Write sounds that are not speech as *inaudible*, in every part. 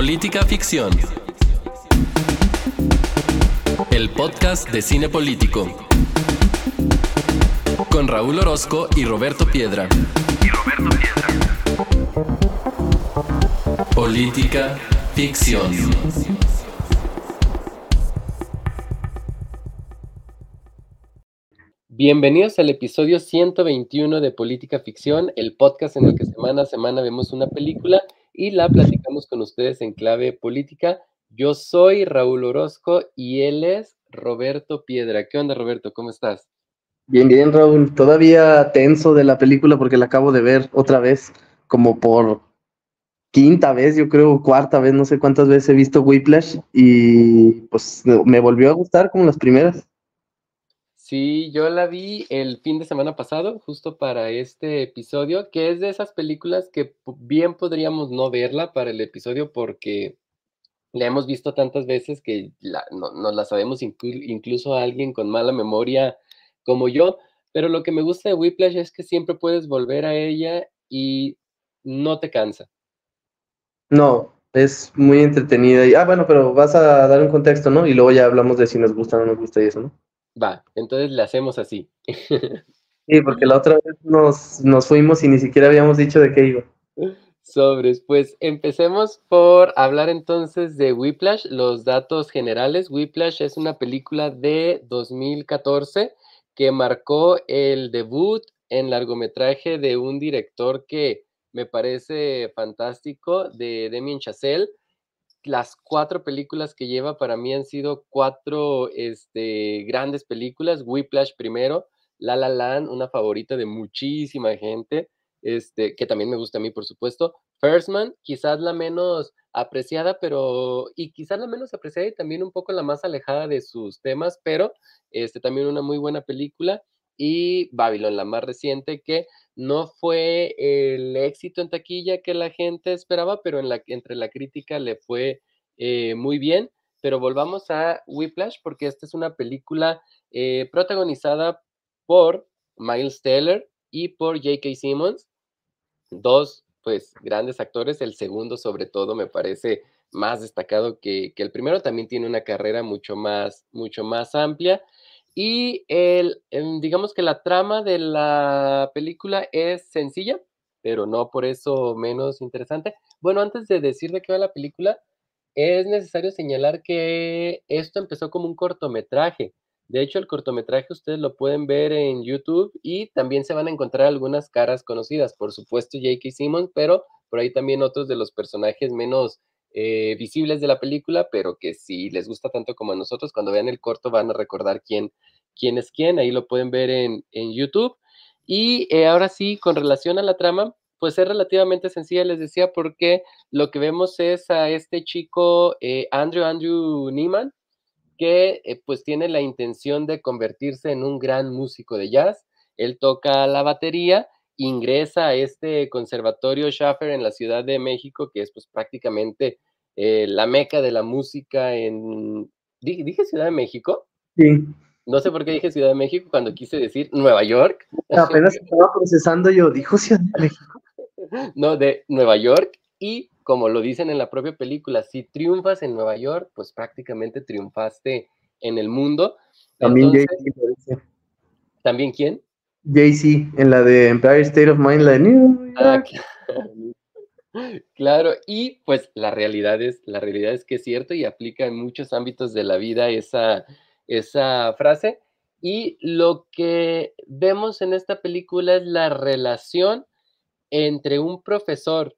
Política Ficción. El podcast de cine político. Con Raúl Orozco y Roberto Piedra. Política Ficción. Bienvenidos al episodio 121 de Política Ficción, el podcast en el que semana a semana vemos una película y la platicamos con ustedes en clave política. Yo soy Raúl Orozco y él es Roberto Piedra. ¿Qué onda, Roberto? ¿Cómo estás? Bien, bien, Raúl. Todavía tenso de la película porque la acabo de ver otra vez, como por quinta vez, yo creo, cuarta vez, no sé cuántas veces he visto Whiplash y pues me volvió a gustar como las primeras. Sí, yo la vi el fin de semana pasado, justo para este episodio, que es de esas películas que bien podríamos no verla para el episodio porque la hemos visto tantas veces que no, la sabemos incluso a alguien con mala memoria como yo, pero lo que me gusta de Whiplash es que siempre puedes volver a ella y no te cansa. No, es muy entretenida. Y, ah, bueno, pero vas a dar un contexto, ¿no? Y luego ya hablamos de si nos gusta o no nos gusta y eso, ¿no? Va, entonces le hacemos así. *laughs* sí, porque la otra vez nos, nos fuimos y ni siquiera habíamos dicho de qué iba. Sobres, pues empecemos por hablar entonces de Whiplash, los datos generales. Whiplash es una película de 2014 que marcó el debut en largometraje de un director que me parece fantástico, de Damien Chazelle las cuatro películas que lleva para mí han sido cuatro este, grandes películas. Whiplash primero, La La Land, una favorita de muchísima gente, este, que también me gusta a mí, por supuesto. First Man, quizás la menos apreciada, pero, y quizás la menos apreciada y también un poco la más alejada de sus temas, pero este, también una muy buena película. Y Babylon, la más reciente, que no fue el éxito en taquilla que la gente esperaba, pero en la, entre la crítica le fue eh, muy bien. Pero volvamos a Whiplash, porque esta es una película eh, protagonizada por Miles Teller y por J.K. Simmons, dos pues grandes actores. El segundo, sobre todo, me parece más destacado que, que el primero. También tiene una carrera mucho más, mucho más amplia. Y el, digamos que la trama de la película es sencilla, pero no por eso menos interesante. Bueno, antes de decir de qué va la película, es necesario señalar que esto empezó como un cortometraje. De hecho, el cortometraje ustedes lo pueden ver en YouTube y también se van a encontrar algunas caras conocidas, por supuesto J.K. Simmons, pero por ahí también otros de los personajes menos eh, visibles de la película, pero que si les gusta tanto como a nosotros, cuando vean el corto van a recordar quién, quién es quién, ahí lo pueden ver en, YouTube. Y eh, ahora sí, con relación a la trama, pues es relativamente sencilla, les decía, porque lo que vemos es a este chico, eh, Andrew Andrew Neiman, que pues tiene la intención de convertirse en un gran músico de jazz. Él toca la batería ingresa a este conservatorio Schaffer en la Ciudad de México, que es pues prácticamente eh, la meca de la música en... ¿Dije, Ciudad de México? Sí. No sé por qué dije Ciudad de México cuando quise decir Nueva York. *laughs* Apenas estaba procesando yo, dijo Ciudad de México. No, de Nueva York y como lo dicen en la propia película, si triunfas en Nueva York, pues prácticamente triunfaste en el mundo. También ¿También quién? Jay-Z en la de Empire State of Mind, la de New ah, *laughs* claro. y pues la realidad es, la realidad es que es cierto y aplica en muchos ámbitos de la vida esa, esa frase. Y lo que vemos en esta película es la relación entre un profesor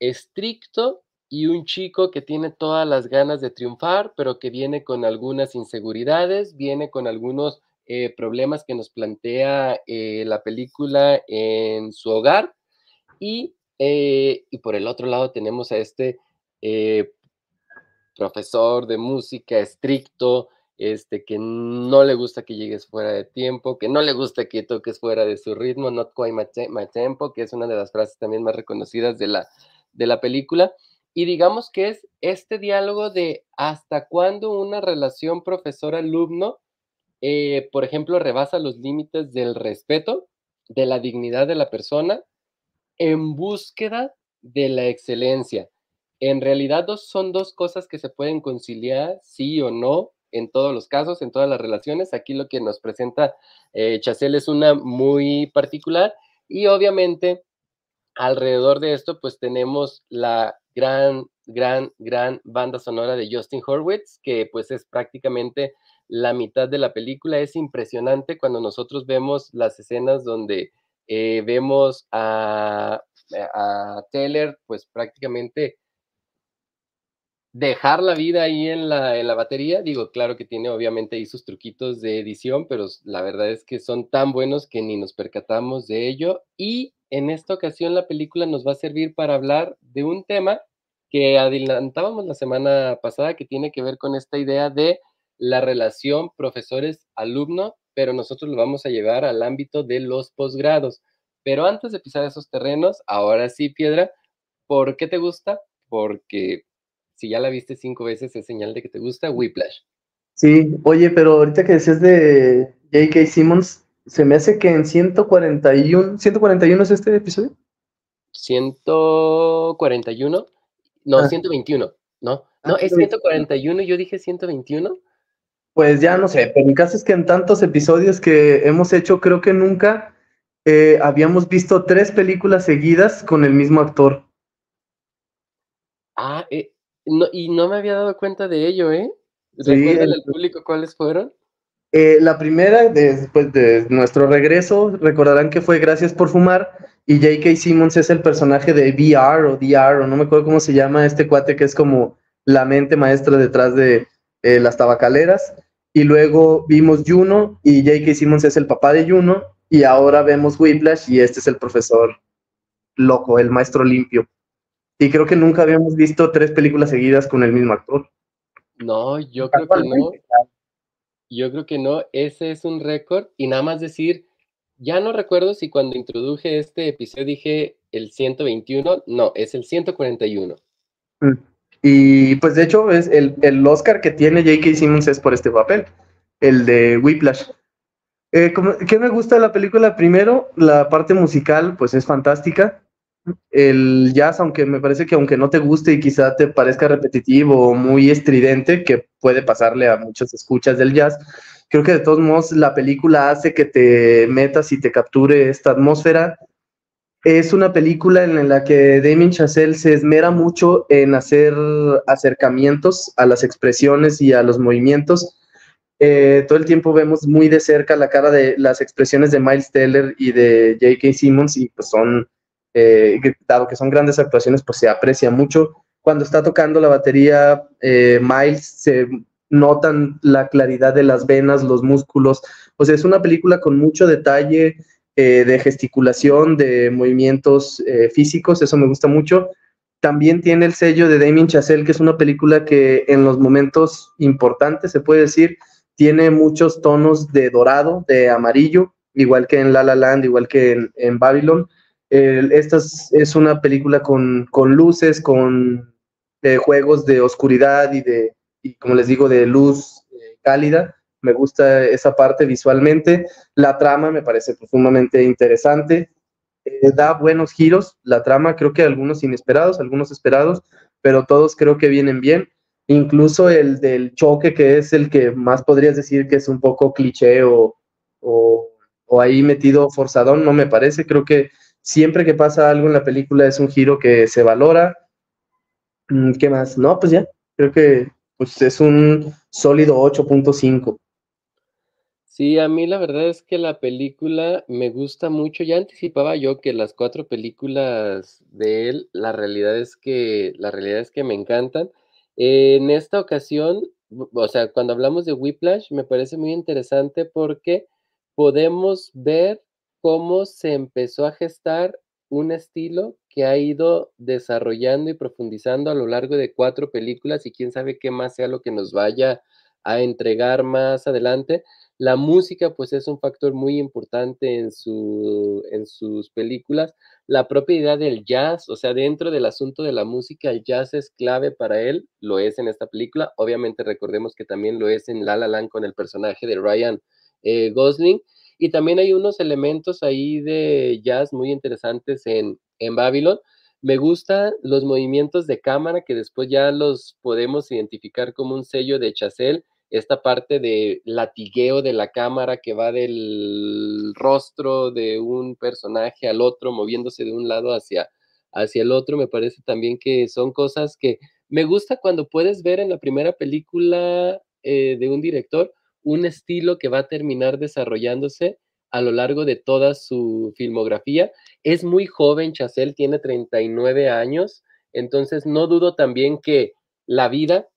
estricto y un chico que tiene todas las ganas de triunfar, pero que viene con algunas inseguridades, viene con algunos eh, problemas que nos plantea eh, la película en su hogar. Y, eh, y, por el otro lado tenemos a este profesor de música estricto, este, que no le gusta que llegues fuera de tiempo, que no le gusta que toques fuera de su ritmo, not quite my, tempo, que es una de las frases también más reconocidas de la, de la película. Y digamos que es este diálogo de hasta cuándo una relación profesor-alumno eh, por ejemplo, rebasa los límites del respeto, de la dignidad de la persona, en búsqueda de la excelencia. en realidad son dos cosas que se pueden conciliar, sí o no, en todos los casos, en todas las relaciones. Aquí lo que nos presenta eh, Chacel es una muy particular y obviamente alrededor de esto pues tenemos la gran, gran, gran banda sonora de Justin Horwitz, que pues es prácticamente la mitad de la película. Es impresionante cuando nosotros vemos las escenas donde eh, vemos a, a Taylor pues prácticamente dejar la vida ahí en la, en la batería. Digo, claro que tiene obviamente ahí sus truquitos de edición, pero la verdad es que son tan buenos que ni nos percatamos de ello. Y en esta ocasión la película nos va a servir para hablar de un tema que adelantábamos la semana pasada que tiene que ver con esta idea de la relación profesores-alumno, pero nosotros lo vamos a llevar al ámbito de los posgrados. Pero antes de pisar esos terrenos, ahora sí, Piedra, ¿por qué te gusta? Porque si ya la viste cinco veces, es señal de que te gusta Whiplash. Sí, oye, pero ahorita que decías de J.K. Simmons, se me hace que en 141, ¿141 es este episodio? 141, no, 121, ah. ¿no? Ah, no, es 141, yo dije 121. Pues ya no sé, pero mi caso es que en tantos episodios que hemos hecho, creo que nunca eh, habíamos visto tres películas seguidas con el mismo actor. Ah, eh, no, y no me había dado cuenta de ello, ¿eh? ¿Recuerdan al público cuáles fueron? Eh, la primera, después de nuestro regreso, recordarán que fue Gracias por Fumar y J.K. Simmons es el personaje de VR o DR, o no me acuerdo cómo se llama este cuate que es como la mente maestra detrás de eh, las tabacaleras. Y luego vimos Juno y J.K. Simmons es el papá de Juno y ahora vemos Whiplash y este es el profesor loco, el maestro limpio. Y creo que nunca habíamos visto tres películas seguidas con el mismo actor. No, yo creo que no. Yo creo que no. Ese es un récord. Y nada más decir, ya no recuerdo si cuando introduje este episodio dije el 121. No, es el 141. Mm. Y pues de hecho es el, el Oscar que tiene J.K. Simmons es por este papel, el de Whiplash. Eh, ¿Qué me gusta de la película? Primero, la parte musical, pues es fantástica el jazz, aunque me parece que aunque no te guste y quizá te parezca repetitivo o muy estridente, que puede pasarle a muchos escuchas del jazz, creo que de todos modos la película hace que te metas y te capture esta atmósfera. Es una película en la que Damien Chazelle se esmera mucho en hacer acercamientos a las expresiones y a los movimientos. Eh, todo el tiempo vemos muy de cerca la cara de las expresiones de Miles Teller y de J.K. Simmons y pues son eh, dado que son grandes actuaciones, pues se aprecia mucho. Cuando está tocando la batería, eh, Miles, se notan la claridad de las venas, los músculos. O sea, es una película con mucho detalle eh, de gesticulación, de movimientos físicos, eso me gusta mucho. También tiene el sello de Damien Chazelle, que es una película que en los momentos importantes, se puede decir, tiene muchos tonos de dorado, de amarillo, igual que en La La Land, igual que en, en Babylon esta es, una película con, luces, con eh, juegos de oscuridad y de, como les digo, de luz eh, cálida. Me gusta esa parte visualmente. La trama me parece profundamente interesante. Eh, da buenos giros. La trama, creo que algunos inesperados, algunos esperados, pero todos creo que vienen bien. Incluso el del choque, que es el que más podrías decir que es un poco cliché o, o, o ahí metido forzadón, no me parece. Creo que siempre que pasa algo en la película es un giro que se valora. Mm, ¿Qué más? No, pues ya, creo que pues es un sólido 8.5. Sí, a mí la verdad es que la película me gusta mucho. Ya anticipaba yo que las cuatro películas de él, la realidad es que, la realidad es que me encantan. en esta ocasión, o sea, cuando hablamos de Whiplash, me parece muy interesante porque podemos ver cómo se empezó a gestar un estilo que ha ido desarrollando y profundizando a lo largo de cuatro películas y quién sabe qué más sea lo que nos vaya a entregar más adelante. La música pues es un factor muy importante en, su, en sus películas. La propiedad del jazz, o sea, dentro del asunto de la música, el jazz es clave para él, lo es en esta película. Obviamente recordemos que también lo es en La La Land con el personaje de Ryan eh, Gosling. Y también hay unos elementos ahí de jazz muy interesantes en, en Babylon. Me gustan los movimientos de cámara que después ya los podemos identificar como un sello de Chazelle, esta parte de latigueo de la cámara que va del rostro de un personaje al otro, moviéndose de un lado hacia, hacia el otro, me parece también que son cosas que me gusta cuando puedes ver en la primera película eh, de un director un estilo que va a terminar desarrollándose a lo largo de toda su filmografía. Es muy joven, Chazelle tiene 39 años, entonces no dudo también que la vida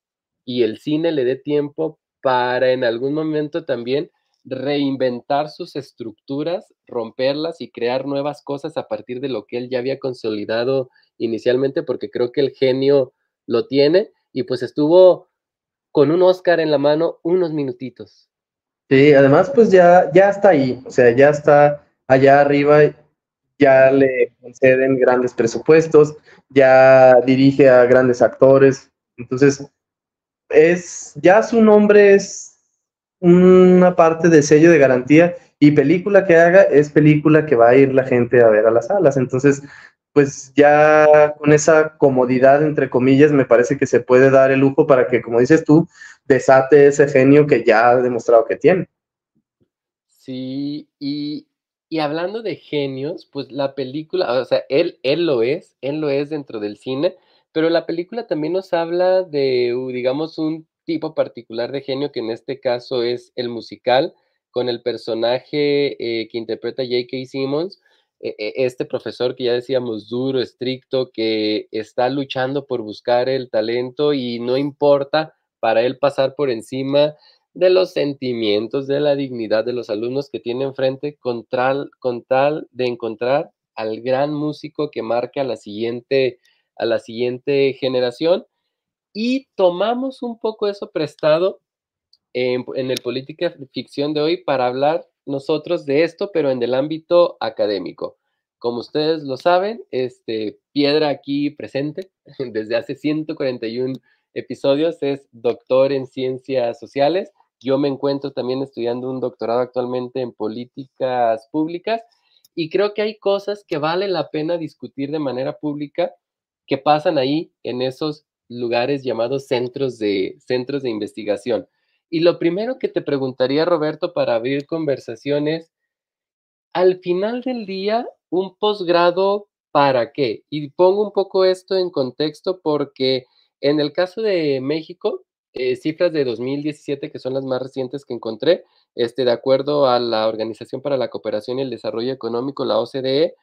y el cine le dé tiempo para en algún momento también reinventar sus estructuras, romperlas y crear nuevas cosas a partir de lo que él ya había consolidado inicialmente, porque creo que el genio lo tiene y pues estuvo con un Oscar en la mano unos minutitos. Sí, además pues ya, ya está ahí, o sea, ya está allá arriba, ya le conceden grandes presupuestos, ya dirige a grandes actores, entonces es, ya su nombre es una parte de sello de garantía y película que haga es película que va a ir la gente a ver a las salas, entonces pues ya con esa comodidad, entre comillas, me parece que se puede dar el lujo para que, como dices tú, desate ese genio que ya ha demostrado que tiene. Sí, y, hablando de genios, pues la película, o sea, él, él lo es, él lo es dentro del cine, pero la película también nos habla de, digamos, un tipo particular de genio, que en este caso es el musical, con el personaje eh, que interpreta J.K. Simmons, e, e, este profesor que ya decíamos duro, estricto, que está luchando por buscar el talento y no importa para él pasar por encima de los sentimientos, de la dignidad de los alumnos que tiene enfrente con tal, con tal de encontrar al gran músico que marca la siguiente, a la siguiente generación. Y tomamos un poco eso prestado en, en el Política Ficción de hoy para hablar nosotros de esto, pero en el ámbito académico. Como ustedes lo saben, este, Piedra aquí presente *laughs* desde hace 141 episodios es doctor en ciencias sociales. Yo me encuentro también estudiando un doctorado actualmente en políticas públicas y creo que hay cosas que vale la pena discutir de manera pública que pasan ahí en esos lugares llamados centros de, centros de investigación. Y lo primero que te preguntaría, Roberto, para abrir conversaciones, al final del día, un posgrado, ¿para qué? Y pongo un poco esto en contexto porque en el caso de México, eh, cifras de 2017, que son las más recientes que encontré, este, de acuerdo a la Organización para la Cooperación y el Desarrollo Económico, la OCDE,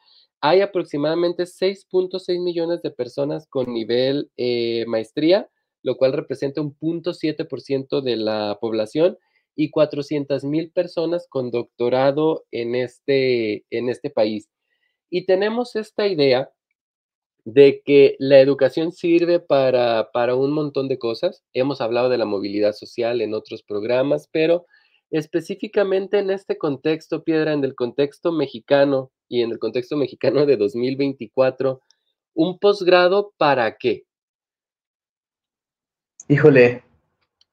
hay aproximadamente 6.6 millones de personas con nivel eh, maestría lo cual representa un 0.7% de la población y 400 mil personas con doctorado en este, en este país. Y tenemos esta idea de que la educación sirve para, para un montón de cosas. Hemos hablado de la movilidad social en otros programas, pero específicamente en este contexto, Piedra, en el contexto mexicano y en el contexto mexicano de 2024, ¿un posgrado para qué? Híjole,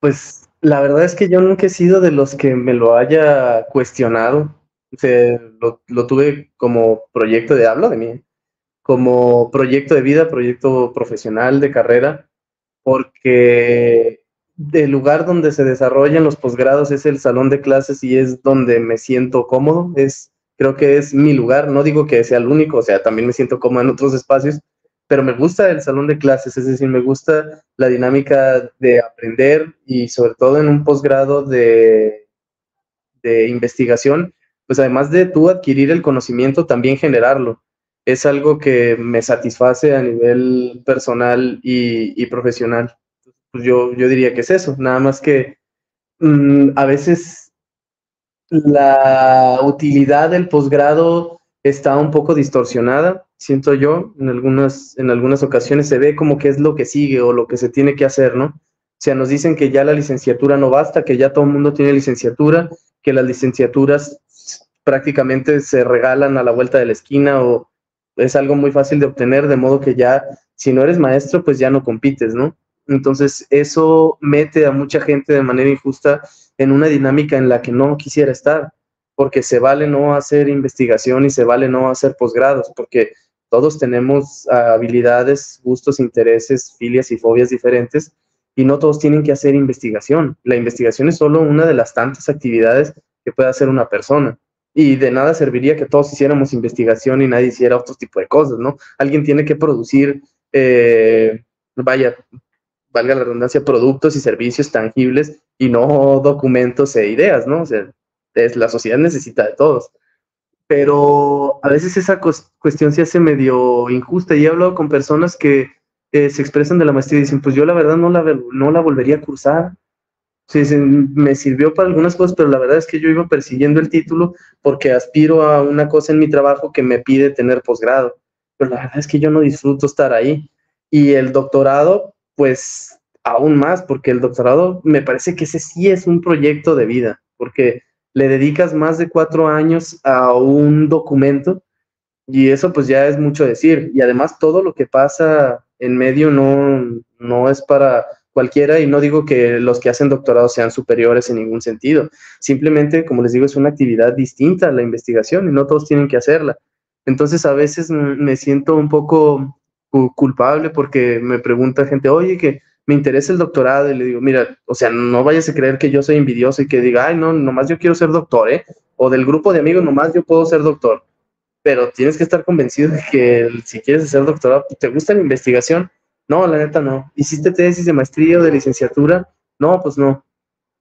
pues la verdad es que yo nunca he sido de los que me lo haya cuestionado. O sea, lo, tuve como proyecto de, hablo de mí, como proyecto de vida, proyecto profesional de carrera, porque el lugar donde se desarrollan los posgrados es el salón de clases y es donde me siento cómodo, es, creo que es mi lugar, no digo que sea el único, o sea, también me siento cómodo en otros espacios, pero me gusta el salón de clases, es decir, me gusta la dinámica de aprender y sobre todo en un posgrado de, de investigación, pues además de tú adquirir el conocimiento, también generarlo. Es algo que me satisface a nivel personal y, profesional. Pues yo, yo diría que es eso, nada más que mm, a veces la utilidad del posgrado está un poco distorsionada siento yo, en algunas, en algunas ocasiones se ve como que es lo que sigue o lo que se tiene que hacer, ¿no? O sea, nos dicen que ya la licenciatura no basta, que ya todo el mundo tiene licenciatura, que las licenciaturas prácticamente se regalan a la vuelta de la esquina o es algo muy fácil de obtener, de modo que ya, si no eres maestro, pues ya no compites, ¿no? Entonces, eso mete a mucha gente de manera injusta en una dinámica en la que no quisiera estar, porque se vale no hacer investigación y se vale no hacer posgrados, porque Todos tenemos habilidades, gustos, intereses, filias y fobias diferentes y no todos tienen que hacer investigación. La investigación es solo una de las tantas actividades que puede hacer una persona. Y de nada serviría que todos hiciéramos investigación y nadie hiciera otro tipo de cosas, ¿no? Alguien tiene que producir, eh, vaya, valga la redundancia, productos y servicios tangibles y no documentos e ideas, ¿no? O sea, es, la sociedad necesita de todos. Pero a veces esa cuestión se hace medio injusta y he hablado con personas que se expresan de la maestría y dicen, pues yo la verdad no la, no la volvería a cursar. Sí, me sirvió para algunas cosas, pero la verdad es que yo iba persiguiendo el título porque aspiro a una cosa en mi trabajo que me pide tener posgrado. Pero la verdad es que yo no disfruto estar ahí. Y el doctorado, pues aún más, porque el doctorado me parece que ese sí es un proyecto de vida, porque le dedicas más de cuatro años a un documento y eso pues ya es mucho decir. Y además todo lo que pasa en medio no, no es para cualquiera y no digo que los que hacen doctorado sean superiores en ningún sentido. Simplemente, como les digo, es una actividad distinta a la investigación y no todos tienen que hacerla. Entonces a veces me siento un poco culpable porque me pregunta gente, oye, que me interesa el doctorado y le digo, mira, o sea, no vayas a creer que yo soy envidioso y que diga, ay, no, nomás yo quiero ser doctor, ¿eh? O del grupo de amigos, nomás yo puedo ser doctor. Pero tienes que estar convencido de que si quieres ser doctorado, ¿te gusta la investigación? No, la neta no. ¿Hiciste tesis de maestría o de licenciatura? No, pues no.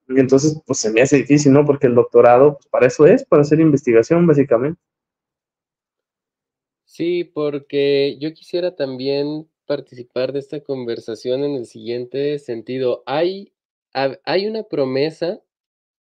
Y entonces, pues se me hace difícil, ¿no? Porque el doctorado, pues para eso es, para hacer investigación, básicamente. Sí, porque yo quisiera también participar de esta conversación en el siguiente sentido. Hay, hay una promesa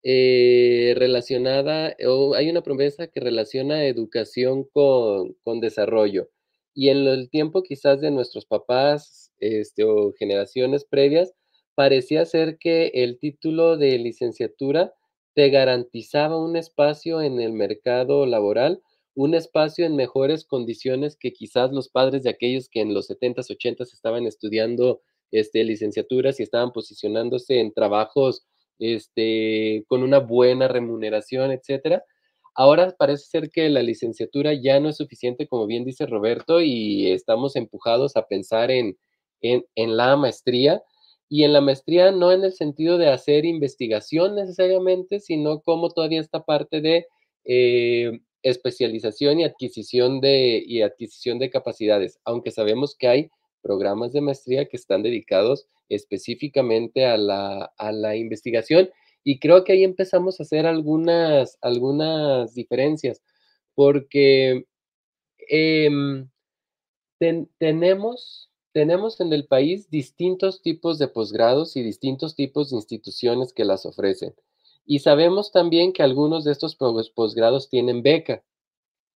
eh, relacionada, o hay una promesa que relaciona educación con, con desarrollo. Y en el tiempo quizás de nuestros papás este, o generaciones previas, parecía ser que el título de licenciatura te garantizaba un espacio en el mercado laboral un espacio en mejores condiciones que quizás los padres de aquellos que en los 70s, 80s estaban estudiando este, licenciaturas y estaban posicionándose en trabajos este, con una buena remuneración, etcétera. Ahora parece ser que la licenciatura ya no es suficiente, como bien dice Roberto, y estamos empujados a pensar en, en, la maestría. Y en la maestría no en el sentido de hacer investigación necesariamente, sino como todavía esta parte de eh, especialización y adquisición de, y adquisición de capacidades, aunque sabemos que hay programas de maestría que están dedicados específicamente a la, a la investigación y creo que ahí empezamos a hacer algunas, algunas diferencias, porque em, tenemos, tenemos en el país distintos tipos de posgrados y distintos tipos de instituciones que las ofrecen. Y sabemos también que algunos de estos posgrados tienen beca.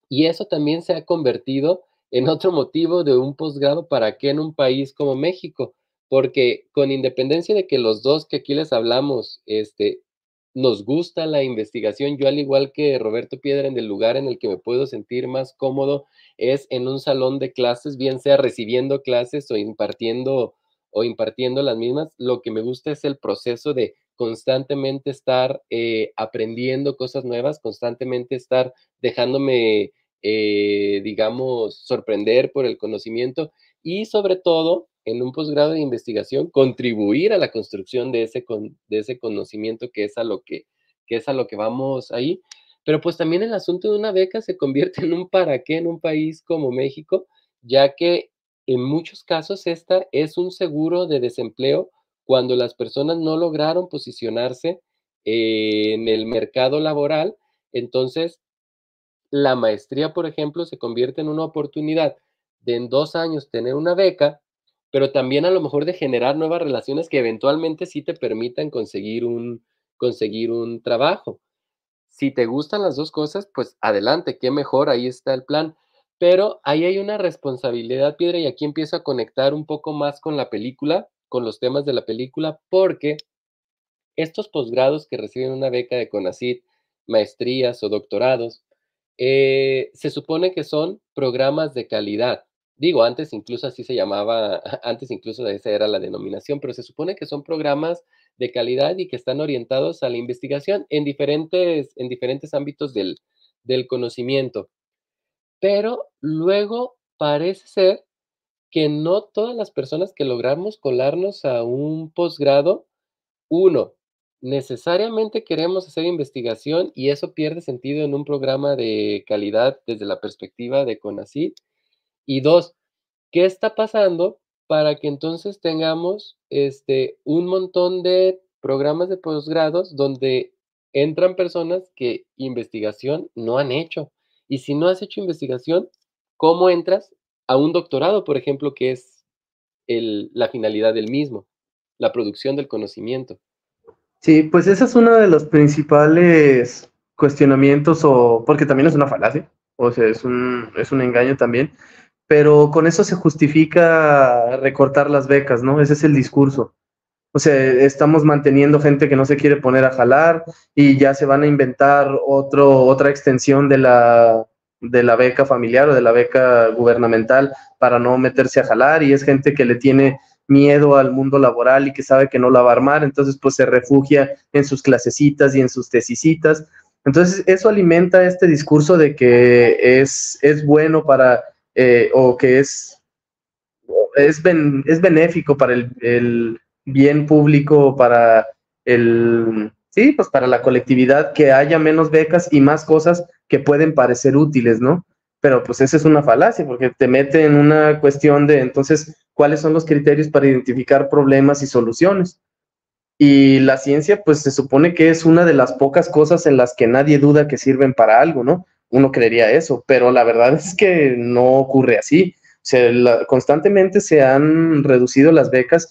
Y eso también se ha convertido en otro motivo de un posgrado para qué en un país como México. Porque con independencia de que los dos que aquí les hablamos, este, nos gusta la investigación, yo al igual que Roberto Piedra, en el lugar en el que me puedo sentir más cómodo es en un salón de clases, bien sea recibiendo clases o impartiendo o impartiendo las mismas. Lo que me gusta es el proceso de constantemente estar eh, aprendiendo cosas nuevas, constantemente estar dejándome, eh, digamos, sorprender por el conocimiento y sobre todo en un posgrado de investigación contribuir a la construcción de ese, de ese conocimiento que es, a lo que, que es a lo que vamos ahí. Pero pues también el asunto de una beca se convierte en un para qué en un país como México, ya que en muchos casos esta es un seguro de desempleo cuando las personas no lograron posicionarse en el mercado laboral, entonces la maestría, por ejemplo, se convierte en una oportunidad de en dos años tener una beca, pero también a lo mejor de generar nuevas relaciones que eventualmente sí te permitan conseguir un, conseguir un trabajo. Si te gustan las dos cosas, pues adelante, qué mejor, ahí está el plan. Pero ahí hay una responsabilidad, Piedra, y aquí empiezo a conectar un poco más con la película, con los temas de la película porque estos posgrados que reciben una beca de CONACYT, maestrías o doctorados, eh, se supone que son programas de calidad. Digo, antes incluso así se llamaba, *laughs* antes incluso esa era la denominación, pero se supone que son programas de calidad y que están orientados a la investigación en diferentes, en diferentes ámbitos del, del conocimiento. Pero luego parece ser que no todas las personas que logramos colarnos a un posgrado, uno, necesariamente queremos hacer investigación y eso pierde sentido en un programa de calidad desde la perspectiva de CONACYT. Y dos, ¿qué está pasando para que entonces tengamos este, un montón de programas de posgrados donde entran personas que investigación no han hecho? Y si no has hecho investigación, ¿cómo entras a un doctorado, por ejemplo, que es la finalidad del mismo, la producción del conocimiento? Sí, pues ese es uno de los principales cuestionamientos, o porque también es una falacia, o sea, es un, es un engaño también, pero con eso se justifica recortar las becas, ¿no? Ese es el discurso. O sea, estamos manteniendo gente que no se quiere poner a jalar y ya se van a inventar otro, otra extensión de la, de la beca familiar o de la beca gubernamental para no meterse a jalar y es gente que le tiene miedo al mundo laboral y que sabe que no la va a armar, entonces pues se refugia en sus clasecitas y en sus tesisitas. Entonces eso alimenta este discurso de que es, es bueno para, eh, o que es, es, es benéfico para el, el, bien público, para el, sí, pues para la colectividad, que haya menos becas y más cosas que pueden parecer útiles, ¿no? Pero pues esa es una falacia, porque te mete en una cuestión de entonces cuáles son los criterios para identificar problemas y soluciones. Y la ciencia, pues se supone que es una de las pocas cosas en las que nadie duda que sirven para algo, ¿no? Uno creería eso, pero la verdad es que no ocurre así. O sea, constantemente se han reducido las becas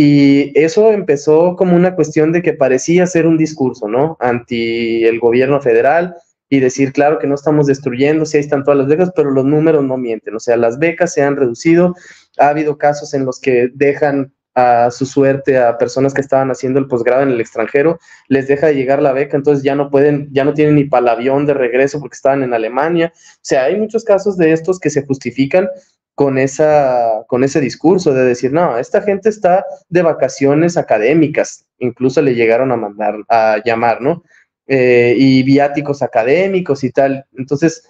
y eso empezó como una cuestión de que parecía ser un discurso, ¿no? Anti el gobierno federal, y decir, claro que no estamos destruyendo, si ahí están todas las becas, pero los números no mienten, o sea, las becas se han reducido, ha habido casos en los que dejan a su suerte a personas que estaban haciendo el posgrado en el extranjero, les deja de llegar la beca, entonces ya no pueden, ya no tienen ni para el avión de regreso porque estaban en Alemania. O sea, hay muchos casos de estos que se justifican con, esa, con ese discurso de decir, no, esta gente está de vacaciones académicas, incluso le llegaron a mandar, a llamar, ¿no? Eh, y viáticos académicos y tal. Entonces,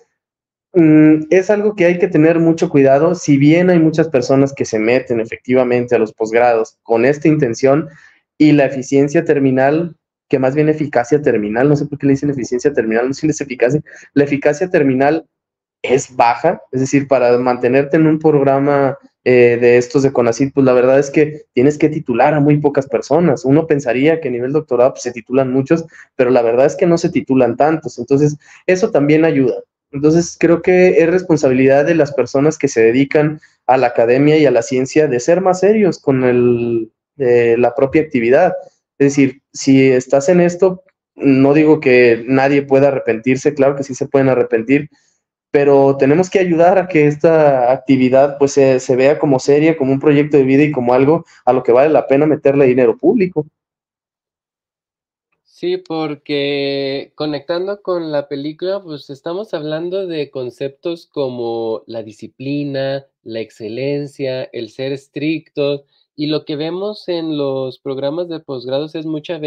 mm, es algo que hay que tener mucho cuidado. Si bien hay muchas personas que se meten efectivamente a los posgrados con esta intención y la eficiencia terminal, que más bien eficacia terminal, no sé por qué le dicen eficiencia terminal, no sé si es eficacia, la eficacia terminal es baja, es decir, para mantenerte en un programa eh, de estos de CONACYT, pues la verdad es que tienes que titular a muy pocas personas. Uno pensaría que a nivel doctorado pues, se titulan muchos, pero la verdad es que no se titulan tantos. Entonces, eso también ayuda. Entonces, creo que es responsabilidad de las personas que se dedican a la academia y a la ciencia de ser más serios con el, la propia actividad. Es decir, si estás en esto, no digo que nadie pueda arrepentirse, claro que sí se pueden arrepentir, pero tenemos que ayudar a que esta actividad pues se, vea como seria, como un proyecto de vida y como algo a lo que vale la pena meterle dinero público. Sí, porque conectando con la película, pues estamos hablando de conceptos como la disciplina, la excelencia, el ser estricto, y lo que vemos en los programas de posgrados es muchas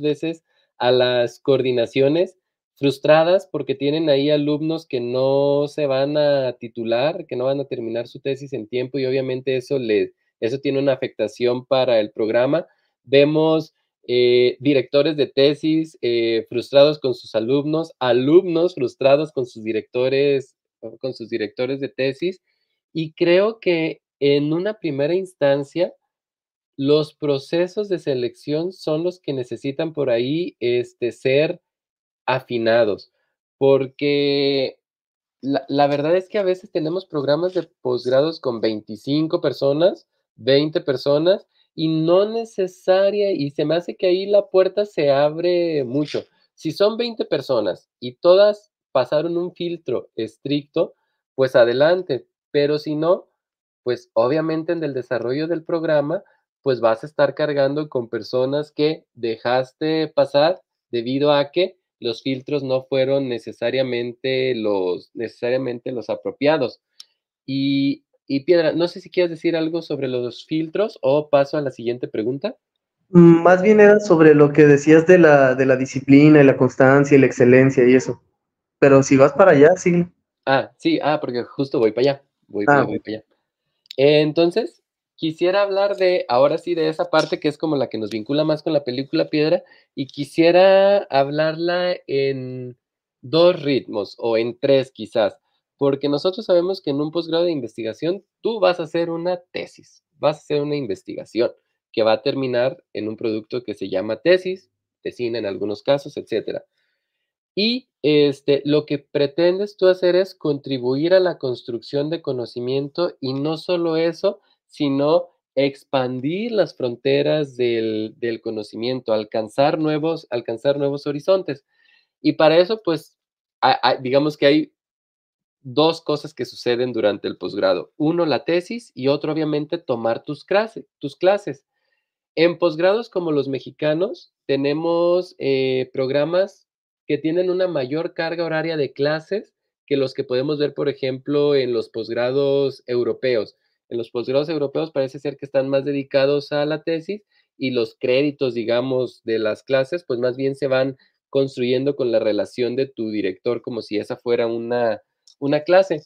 veces a las coordinaciones frustradas porque tienen ahí alumnos que no se van a titular, que no van a terminar su tesis en tiempo y obviamente eso, le, eso tiene una afectación para el programa. Vemos eh, directores de tesis eh, frustrados con sus alumnos, alumnos frustrados con sus directores, con sus directores de tesis y creo que en una primera instancia los procesos de selección son los que necesitan por ahí este, ser afinados, porque la, verdad es que a veces tenemos programas de posgrados con 25 personas, 20 personas, y no necesaria, y se me hace que ahí la puerta se abre mucho. Si son 20 personas y todas pasaron un filtro estricto, pues adelante, pero si no, pues obviamente en el desarrollo del programa, pues vas a estar cargando con personas que dejaste pasar debido a que los filtros no fueron necesariamente los, necesariamente los apropiados. Y, Piedra, no sé si quieres decir algo sobre los filtros o paso a la siguiente pregunta. Mm, más bien era sobre lo que decías de la, de la disciplina y la constancia y la excelencia y eso. Pero si vas para allá, sí. Ah, sí, ah, porque justo voy para allá. voy, Ah, voy para allá. Entonces, quisiera hablar de, ahora sí, de esa parte que es como la que nos vincula más con la película Piedra, y quisiera hablarla en dos ritmos o en tres quizás, porque nosotros sabemos que en un posgrado de investigación tú vas a hacer una tesis, vas a hacer una investigación que va a terminar en un producto que se llama tesis, tesina en algunos casos, etcétera. Y este, lo que pretendes tú hacer es contribuir a la construcción de conocimiento y no solo eso, sino expandir las fronteras del, del conocimiento, alcanzar nuevos, alcanzar nuevos horizontes. Y para eso, pues, digamos que hay dos cosas que suceden durante el posgrado. Uno, la tesis y otro, obviamente, tomar tus, clase- tus clases. En posgrados como los mexicanos, tenemos eh, programas que tienen una mayor carga horaria de clases que los que podemos ver, por ejemplo, en los posgrados europeos. En los posgrados europeos parece ser que están más dedicados a la tesis y los créditos, digamos, de las clases, pues más bien se van construyendo con la relación de tu director como si esa fuera una, una clase.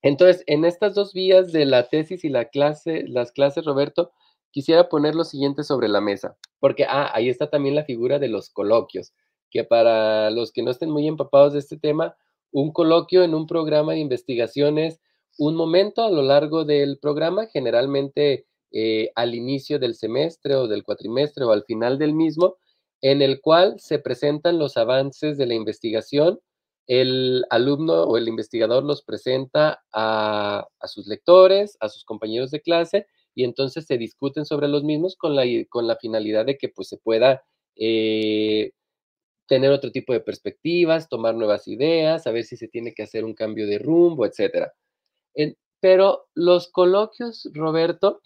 Entonces, en estas dos vías de la tesis y la clase, las clases, Roberto, quisiera poner lo siguiente sobre la mesa, porque ah, ahí está también la figura de los coloquios, que para los que no estén muy empapados de este tema, un coloquio en un programa de investigación es un momento a lo largo del programa, generalmente eh, al inicio del semestre o del cuatrimestre o al final del mismo, en el cual se presentan los avances de la investigación el alumno o el investigador los presenta a, a, sus lectores, a sus compañeros de clase, y entonces se discuten sobre los mismos con la, con la finalidad de que pues, se pueda eh, tener otro tipo de perspectivas, tomar nuevas ideas, saber si se tiene que hacer un cambio de rumbo, etc. Pero los coloquios, Roberto,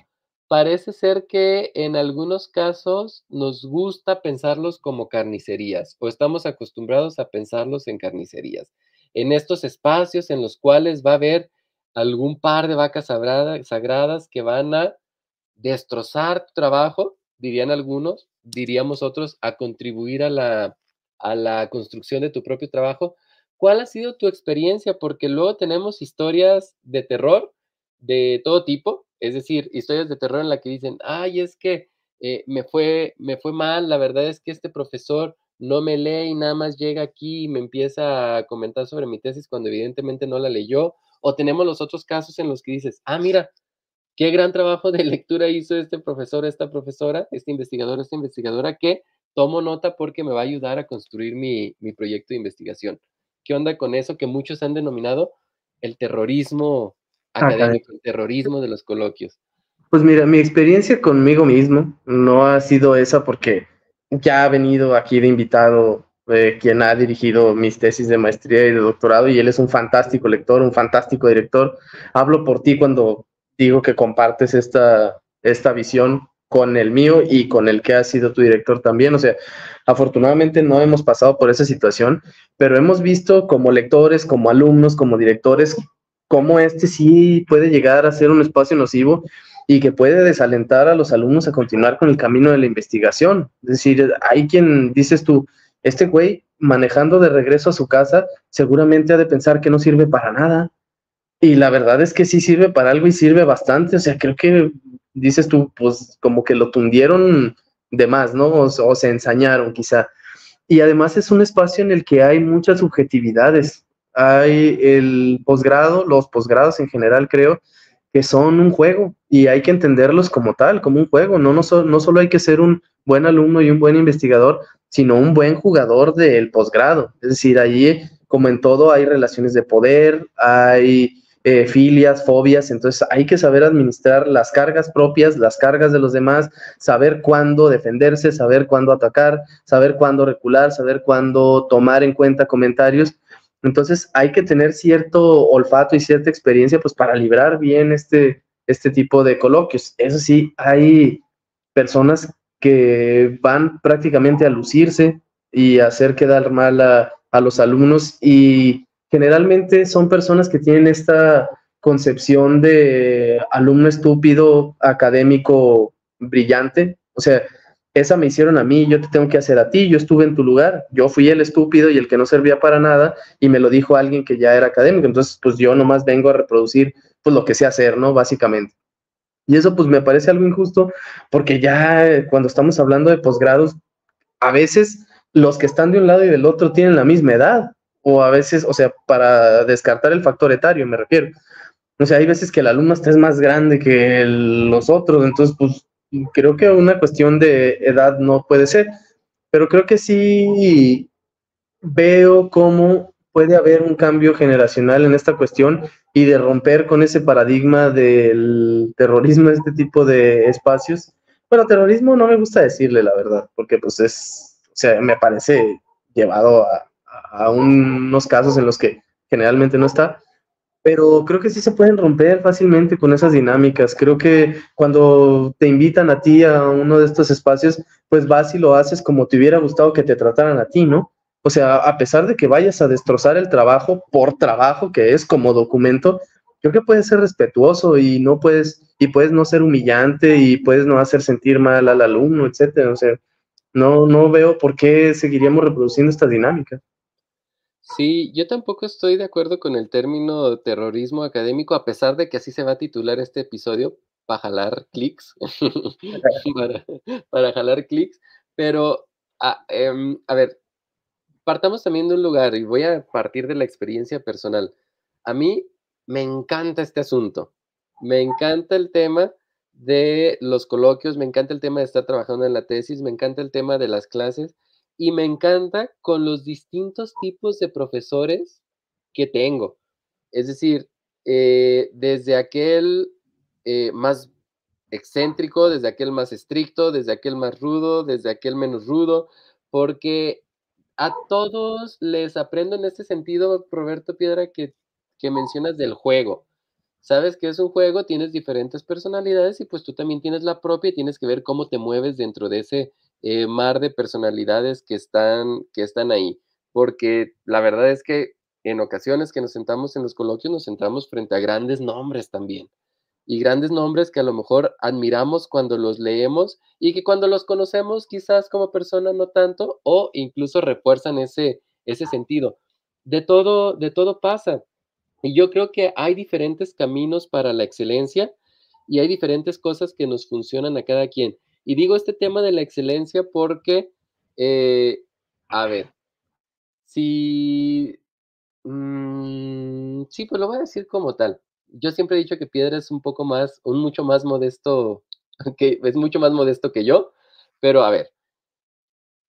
parece ser que en algunos casos nos gusta pensarlos como carnicerías o estamos acostumbrados a pensarlos en carnicerías. En estos espacios en los cuales va a haber algún par de vacas sagradas que van a destrozar tu trabajo, dirían algunos, diríamos otros, a contribuir a la, a la construcción de tu propio trabajo. ¿Cuál ha sido tu experiencia? Porque luego tenemos historias de terror de todo tipo, es decir, historias de terror en la que dicen, ay, es que eh, me, fue, me fue mal, la verdad es que este profesor no me lee y nada más llega aquí y me empieza a comentar sobre mi tesis cuando evidentemente no la leyó. O tenemos los otros casos en los que dices, ah, mira, qué gran trabajo de *laughs* lectura hizo este profesor, esta profesora, este investigador, esta investigadora, que tomo nota porque me va a ayudar a construir mi, mi proyecto de investigación. ¿Qué onda con eso que muchos han denominado el terrorismo académico, el terrorismo de los coloquios? Pues mira, mi experiencia conmigo mismo no ha sido esa porque ya ha venido aquí de invitado eh, quien ha dirigido mis tesis de maestría y de doctorado y él es un fantástico lector, un fantástico director. Hablo por ti cuando digo que compartes esta, esta visión con el mío y con el que ha sido tu director también. O sea, afortunadamente no hemos pasado por esa situación, pero hemos visto como lectores, como alumnos, como directores, cómo este sí puede llegar a ser un espacio nocivo y que puede desalentar a los alumnos a continuar con el camino de la investigación. Es decir, hay quien dices tú, este güey manejando de regreso a su casa seguramente ha de pensar que no sirve para nada. Y la verdad es que sí sirve para algo y sirve bastante. O sea, creo que dices tú, pues como que lo tundieron de más, ¿no? O, se ensañaron quizá. Y además es un espacio en el que hay muchas subjetividades. Hay el posgrado, los posgrados en general creo, que son un juego y hay que entenderlos como tal, como un juego. No, no, so, no solo hay que ser un buen alumno y un buen investigador, sino un buen jugador del posgrado. Es decir, allí, como en todo, hay relaciones de poder, hay eh, filias, fobias, entonces hay que saber administrar las cargas propias, las cargas de los demás, saber cuándo defenderse, saber cuándo atacar, saber cuándo recular, saber cuándo tomar en cuenta comentarios. Entonces hay que tener cierto olfato y cierta experiencia pues para librar bien este, este tipo de coloquios. Eso sí, hay personas que van prácticamente a lucirse y hacer quedar mal a, a los alumnos y generalmente son personas que tienen esta concepción de alumno estúpido, académico brillante. O sea, esa me hicieron a mí, yo te tengo que hacer a ti, yo estuve en tu lugar, yo fui el estúpido y el que no servía para nada y me lo dijo alguien que ya era académico, entonces pues yo nomás vengo a reproducir pues lo que sé hacer, ¿no? Básicamente. Y eso pues me parece algo injusto porque ya eh, cuando estamos hablando de posgrados, a veces los que están de un lado y del otro tienen la misma edad o a veces, o sea, para descartar el factor etario me refiero. O sea, hay veces que el alumno está es más grande que los otros, entonces pues creo que una cuestión de edad no puede ser, pero creo que sí veo cómo puede haber un cambio generacional en esta cuestión y de romper con ese paradigma del terrorismo, este tipo de espacios. Bueno, terrorismo no me gusta decirle la verdad, porque pues es, o sea, me parece llevado a, a unos casos en los que generalmente no está, pero creo que sí se pueden romper fácilmente con esas dinámicas. Creo que cuando te invitan a ti a uno de estos espacios, pues vas y lo haces como te hubiera gustado que te trataran a ti, ¿no? O sea, a pesar de que vayas a destrozar el trabajo por trabajo que es como documento, creo que puedes ser respetuoso y no puedes y puedes no ser humillante y puedes no hacer sentir mal al alumno, etcétera. O sea, no no veo por qué seguiríamos reproduciendo esta dinámica. Sí, yo tampoco estoy de acuerdo con el término terrorismo académico, a pesar de que así se va a titular este episodio, para jalar clics, *laughs* para, jalar clics, pero a, em, a ver, partamos también de un lugar y voy a partir de la experiencia personal. A mí me encanta este asunto, me encanta el tema de los coloquios, me encanta el tema de estar trabajando en la tesis, me encanta el tema de las clases y me encanta con los distintos tipos de profesores que tengo. Es decir, eh, desde aquel eh, más excéntrico, desde aquel más estricto, desde aquel más rudo, desde aquel menos rudo, porque a todos les aprendo en este sentido, Roberto Piedra, que, que mencionas del juego. Sabes que es un juego, tienes diferentes personalidades y pues tú también tienes la propia y tienes que ver cómo te mueves dentro de ese eh, mar de personalidades que están, que están ahí. Porque la verdad es que en ocasiones que nos sentamos en los coloquios, nos sentamos frente a grandes nombres también. Y grandes nombres que a lo mejor admiramos cuando los leemos y que cuando los conocemos quizás como persona no tanto o incluso refuerzan ese, ese sentido. De todo, de todo pasa. Y yo creo que hay diferentes caminos para la excelencia y hay diferentes cosas que nos funcionan a cada quien. Y digo este tema de la excelencia porque, eh, a ver, si... Mm, sí, pues lo voy a decir como tal. Yo siempre he dicho que Piedra es un poco más, un mucho más modesto, *laughs* que es mucho más modesto que yo, pero a ver,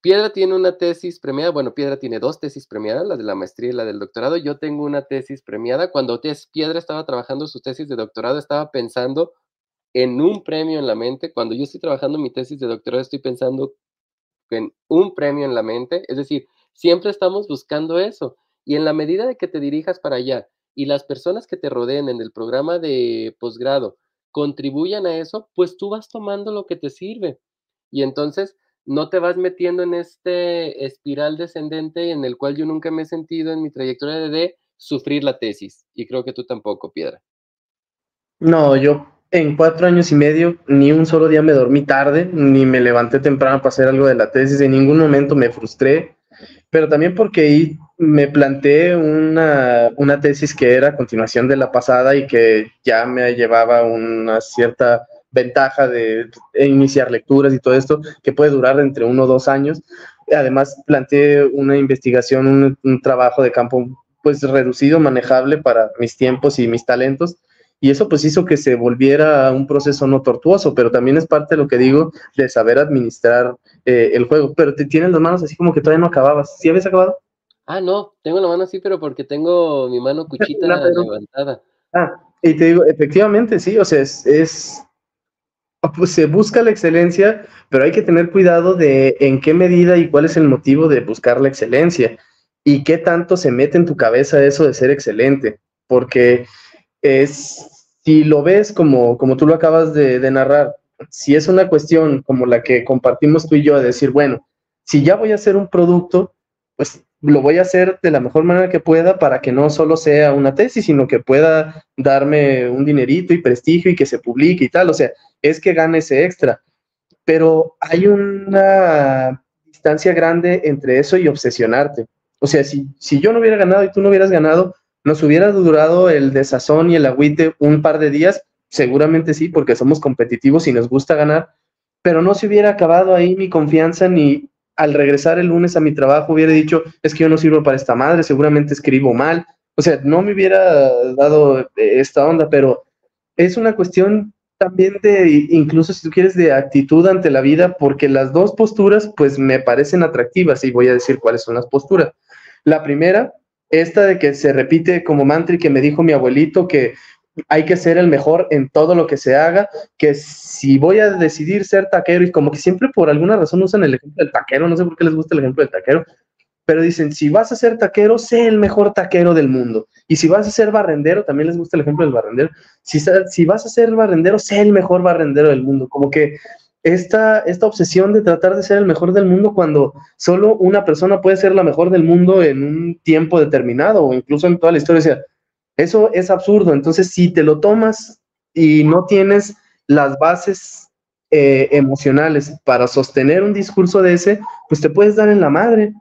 Piedra tiene una tesis premiada, bueno, Piedra tiene dos tesis premiadas, la de la maestría y la del doctorado. Yo tengo una tesis premiada. Cuando Piedra estaba trabajando su tesis de doctorado, estaba pensando en un premio en la mente. Cuando yo estoy trabajando mi tesis de doctorado, estoy pensando en un premio en la mente. Es decir, siempre estamos buscando eso. Y en la medida de que te dirijas para allá y las personas que te rodeen en el programa de posgrado contribuyan a eso, pues tú vas tomando lo que te sirve. Y entonces no te vas metiendo en este espiral descendente en el cual yo nunca me he sentido en mi trayectoria de sufrir la tesis. Y creo que tú tampoco, Piedra. No, yo en cuatro años y medio ni un solo día me dormí tarde, ni me levanté temprano para hacer algo de la tesis, en ningún momento me frustré, pero también porque me planteé una, una tesis que era continuación de la pasada y que ya me llevaba una cierta ventaja de iniciar lecturas y todo esto, que puede durar entre uno o dos años. Además, planteé una investigación, un, un trabajo de campo pues reducido, manejable para mis tiempos y mis talentos y eso pues hizo que se volviera un proceso no tortuoso, pero también es parte de lo que digo de saber administrar eh, el juego. Pero te tienes las manos así como que todavía no acababas. ¿Sí habías acabado? Ah, no, tengo la mano así, pero porque tengo mi mano *laughs* cuchita levantada. Ah, y te digo, efectivamente, sí, o sea, es, pues se busca la excelencia, pero hay que tener cuidado de en qué medida y cuál es el motivo de buscar la excelencia y qué tanto se mete en tu cabeza eso de ser excelente, porque es, si lo ves como, como tú lo acabas de, narrar, si es una cuestión como la que compartimos tú y yo, de decir, bueno, si ya voy a hacer un producto, pues lo voy a hacer de la mejor manera que pueda para que no solo sea una tesis, sino que pueda darme un dinerito y prestigio y que se publique y tal. O sea, es que gane ese extra. pero hay una distancia grande entre eso y obsesionarte. O sea, si, si yo no hubiera ganado y tú no hubieras ganado, ¿nos hubiera durado el desazón y el agüite un par de días? Seguramente sí, porque somos competitivos y nos gusta ganar, pero no se hubiera acabado ahí mi confianza ni al regresar el lunes a mi trabajo hubiera dicho, es que yo no sirvo para esta madre, seguramente escribo mal. O sea, no me hubiera dado esta onda, pero es una cuestión también de, incluso si tú quieres, de actitud ante la vida, porque las dos posturas, pues me parecen atractivas y voy a decir cuáles son las posturas. La primera, esta de que se repite como mantra y que me dijo mi abuelito que hay que ser el mejor en todo lo que se haga, que si voy a decidir ser taquero, y como que siempre por alguna razón usan el ejemplo del taquero, no sé por qué les gusta el ejemplo del taquero, pero dicen, si vas a ser taquero, sé el mejor taquero del mundo. Y si vas a ser barrendero, también les gusta el ejemplo del barrendero, si, si vas a ser barrendero, sé el mejor barrendero del mundo. Como que esta, esta obsesión de tratar de ser el mejor del mundo cuando solo una persona puede ser la mejor del mundo en un tiempo determinado o incluso en toda la historia. Eso es absurdo. Entonces, si te lo tomas y no tienes las bases eh, emocionales para sostener un discurso de ese, pues te puedes dar en la madre,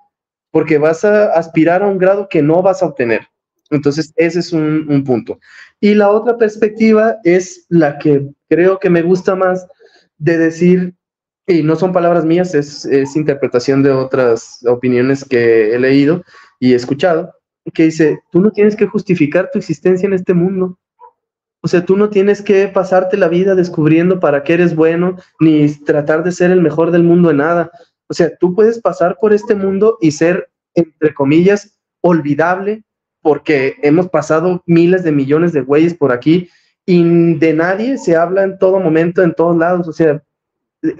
porque vas a aspirar a un grado que no vas a obtener. Entonces, ese es un, punto. Y la otra perspectiva es la que creo que me gusta más de decir, y no son palabras mías, es, es interpretación de otras opiniones que he leído y escuchado, que dice, tú no tienes que justificar tu existencia en este mundo. O sea, tú no tienes que pasarte la vida descubriendo para qué eres bueno, ni tratar de ser el mejor del mundo en nada. O sea, tú puedes pasar por este mundo y ser, entre comillas, olvidable, porque hemos pasado miles de millones de güeyes por aquí y de nadie se habla en todo momento, en todos lados. O sea,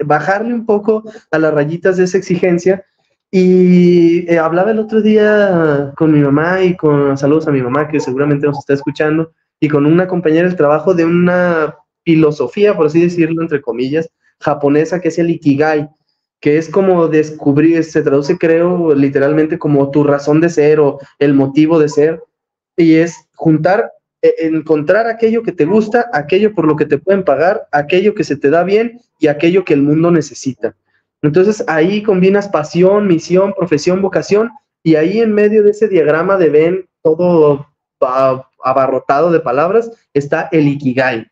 bajarle un poco a las rayitas de esa exigencia y eh, hablaba el otro día con mi mamá y con saludos a mi mamá que seguramente nos está escuchando y con una compañera del trabajo de una filosofía, por así decirlo, entre comillas, japonesa que es el Ikigai, que es como descubrir, se traduce creo literalmente como tu razón de ser o el motivo de ser, y es juntar, encontrar aquello que te gusta, aquello por lo que te pueden pagar, aquello que se te da bien y aquello que el mundo necesita. Entonces ahí combinas pasión, misión, profesión, vocación, y ahí en medio de ese diagrama de Ben, todo abarrotado de palabras, está el Ikigai.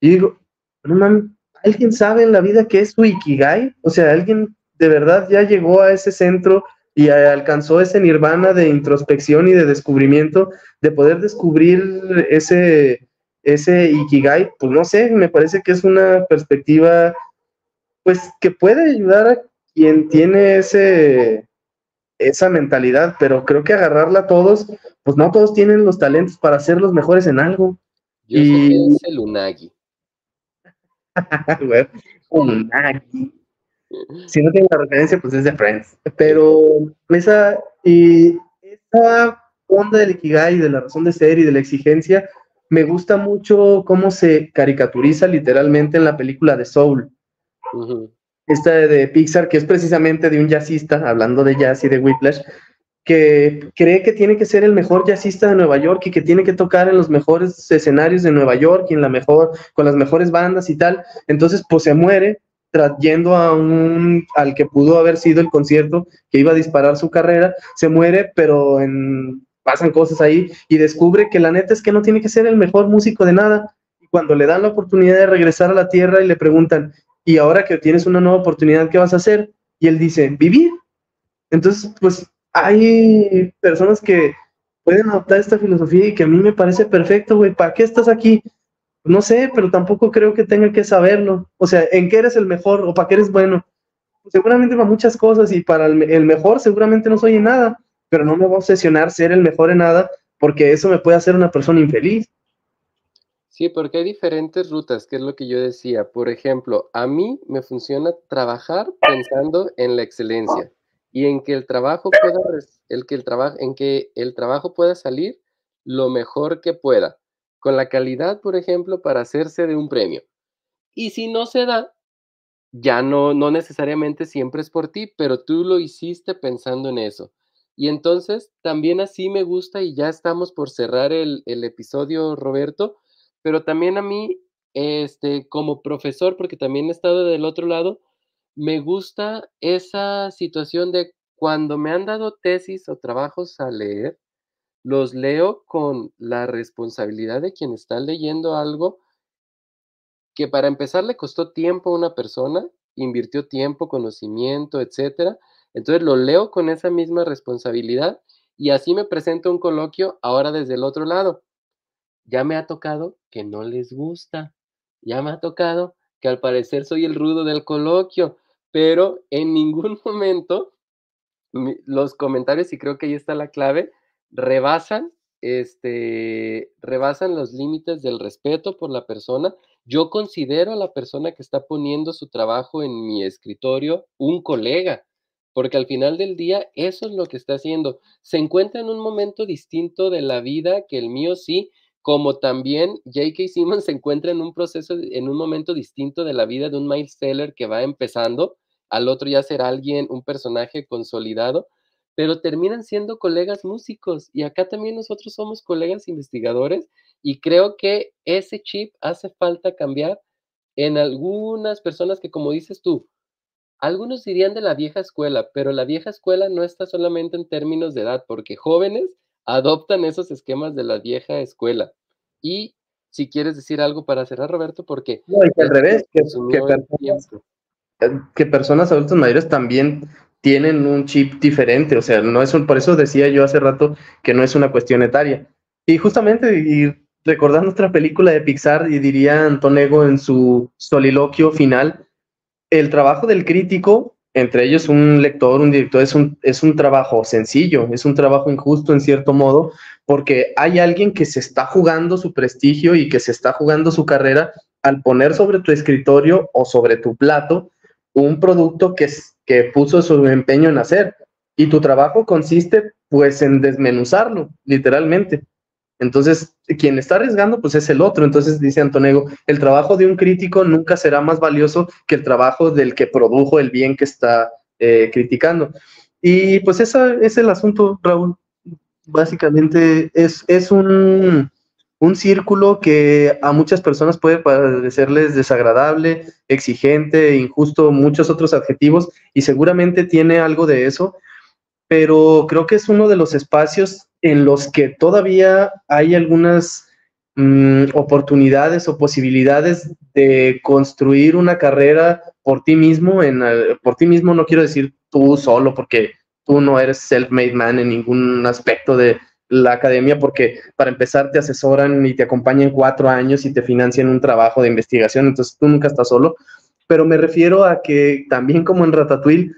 Y digo, no ¿alguien sabe en la vida qué es su Ikigai? O sea, ¿alguien de verdad ya llegó a ese centro y alcanzó ese nirvana de introspección y de descubrimiento, de poder descubrir ese, ese Ikigai? Pues no sé, me parece que es una perspectiva pues que puede ayudar a quien tiene ese, esa mentalidad, pero creo que agarrarla a todos, pues no todos tienen los talentos para ser los mejores en algo. Yo y... sé el Unagi. *laughs* Unagi. Si no tiene la referencia, pues es de Friends. Pero esa, y esa onda del Ikigai, de la razón de ser y de la exigencia, me gusta mucho cómo se caricaturiza literalmente en la película de Soul. Esta de Pixar, que es precisamente de un jazzista, hablando de jazz y de Whiplash, que cree que tiene que ser el mejor jazzista de Nueva York y que tiene que tocar en los mejores escenarios de Nueva York y en la mejor, con las mejores bandas y tal. Entonces, pues se muere yendo a un, al que pudo haber sido el concierto que iba a disparar su carrera, se muere, pero en, pasan cosas ahí y descubre que la neta es que no tiene que ser el mejor músico de nada. Y cuando le dan la oportunidad de regresar a la tierra y le preguntan, y ahora que tienes una nueva oportunidad, ¿qué vas a hacer? Y él dice, vivir. Entonces, pues hay personas que pueden adoptar esta filosofía y que a mí me parece perfecto, güey, ¿para qué estás aquí? No sé, pero tampoco creo que tenga que saberlo. O sea, ¿en qué eres el mejor o para qué eres bueno? Seguramente para muchas cosas y para el, mejor seguramente no soy en nada, pero no me voy a obsesionar ser el mejor en nada porque eso me puede hacer una persona infeliz. Sí, porque hay diferentes rutas, que es lo que yo decía. Por ejemplo, a mí me funciona trabajar pensando en la excelencia y en que el trabajo pueda, el que el trabajo, en que el trabajo pueda salir lo mejor que pueda, con la calidad, por ejemplo, para hacerse de un premio. Y si no se da, ya no, no necesariamente siempre es por ti, pero tú lo hiciste pensando en eso. Y entonces también así me gusta, y ya estamos por cerrar el, episodio, Roberto, pero también a mí, este, como profesor, porque también he estado del otro lado, me gusta esa situación de cuando me han dado tesis o trabajos a leer, los leo con la responsabilidad de quien está leyendo algo que para empezar le costó tiempo a una persona, invirtió tiempo, conocimiento, etcétera. Entonces lo leo con esa misma responsabilidad y así me presento un coloquio ahora desde el otro lado. Ya me ha tocado que no les gusta, ya me ha tocado que al parecer soy el rudo del coloquio, pero en ningún *laughs* momento los comentarios, y creo que ahí está la clave, rebasan, este, rebasan los límites del respeto por la persona. Yo considero a la persona que está poniendo su trabajo en mi escritorio un colega, porque al final del día eso es lo que está haciendo. Se encuentra en un momento distinto de la vida que el mío sí, como también J.K. Simmons se encuentra en un proceso, en un momento distinto de la vida de un Miles Teller que va empezando, al otro ya será alguien, un personaje consolidado, pero terminan siendo colegas músicos y acá también nosotros somos colegas investigadores y creo que ese chip hace falta cambiar en algunas personas que, como dices tú, algunos dirían de la vieja escuela, pero la vieja escuela no está solamente en términos de edad, porque jóvenes adoptan esos esquemas de la vieja escuela. Y si quieres decir algo para cerrar, Roberto, porque... No, y al revés, que, que personas adultas mayores también tienen un chip diferente, o sea, no es un, por eso decía yo hace rato que no es una cuestión etaria. Y justamente, y recordando otra película de Pixar, y diría Antonego en su soliloquio final, el trabajo del crítico, entre ellos un lector, un director, es un, es un trabajo sencillo, es un trabajo injusto en cierto modo, porque hay alguien que se está jugando su prestigio y que se está jugando su carrera al poner sobre tu escritorio o sobre tu plato un producto que, que puso su empeño en hacer. Y tu trabajo consiste pues en desmenuzarlo, literalmente. Entonces, quien está arriesgando, pues es el otro. Entonces, dice Antonego, el trabajo de un crítico nunca será más valioso que el trabajo del que produjo el bien que está eh, criticando. Y pues ese es el asunto, Raúl. Básicamente es, es un, un círculo que a muchas personas puede parecerles desagradable, exigente, injusto, muchos otros adjetivos, y seguramente tiene algo de eso, pero creo que es uno de los espacios en los que todavía hay algunas mm, oportunidades o posibilidades de construir una carrera por ti mismo, en, por ti mismo no quiero decir tú solo, porque tú no eres self-made man en ningún aspecto de, la academia porque para empezar te asesoran y te acompañan cuatro años y te financian un trabajo de investigación, entonces tú nunca estás solo, pero me refiero a que también como en Ratatouille,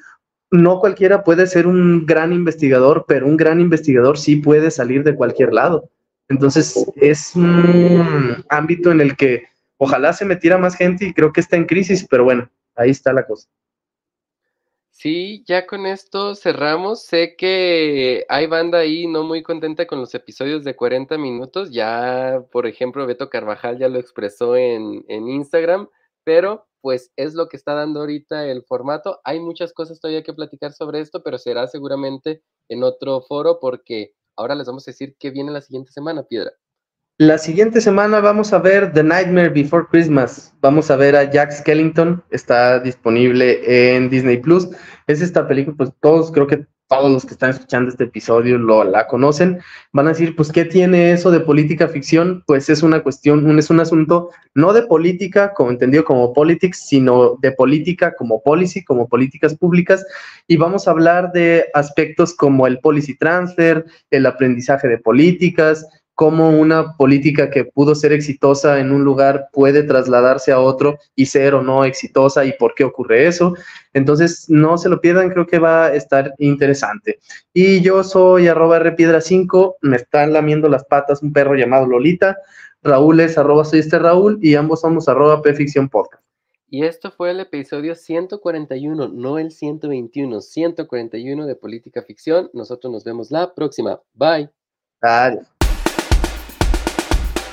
no cualquiera puede ser un gran investigador, pero un gran investigador sí puede salir de cualquier lado. Entonces es un ámbito en el que ojalá se metiera más gente y creo que está en crisis, pero bueno, ahí está la cosa. Sí, ya con esto cerramos. Sé que hay banda ahí no muy contenta con los episodios de 40 minutos. Ya, por ejemplo, Beto Carvajal ya lo expresó en, en Instagram, pero pues es lo que está dando ahorita el formato. Hay muchas cosas todavía que platicar sobre esto, pero será seguramente en otro foro porque ahora les vamos a decir qué viene la siguiente semana, Piedra. La siguiente semana vamos a ver The Nightmare Before Christmas. Vamos a ver a Jack Skellington. Está disponible en Disney Plus. Es esta película, pues todos, creo que todos los que están escuchando este episodio lo, la conocen. Van a decir, pues, ¿qué tiene eso de política ficción? Pues es una cuestión, es un asunto no de política, como entendido como politics, sino de política como policy, como políticas públicas. Y vamos a hablar de aspectos como el policy transfer, el aprendizaje de políticas, cómo una política que pudo ser exitosa en un lugar puede trasladarse a otro y ser o no exitosa y por qué ocurre eso. Entonces, no se lo pierdan, creo que va a estar interesante. Y yo soy arroba rpiedra5, me están lamiendo las patas un perro llamado Lolita, Raúl es arroba soy este Raúl y ambos somos arroba pficción podcast. Y esto fue el episodio 141, no el 121, 141 de Política Ficción. Nosotros nos vemos la próxima. Bye. Adiós.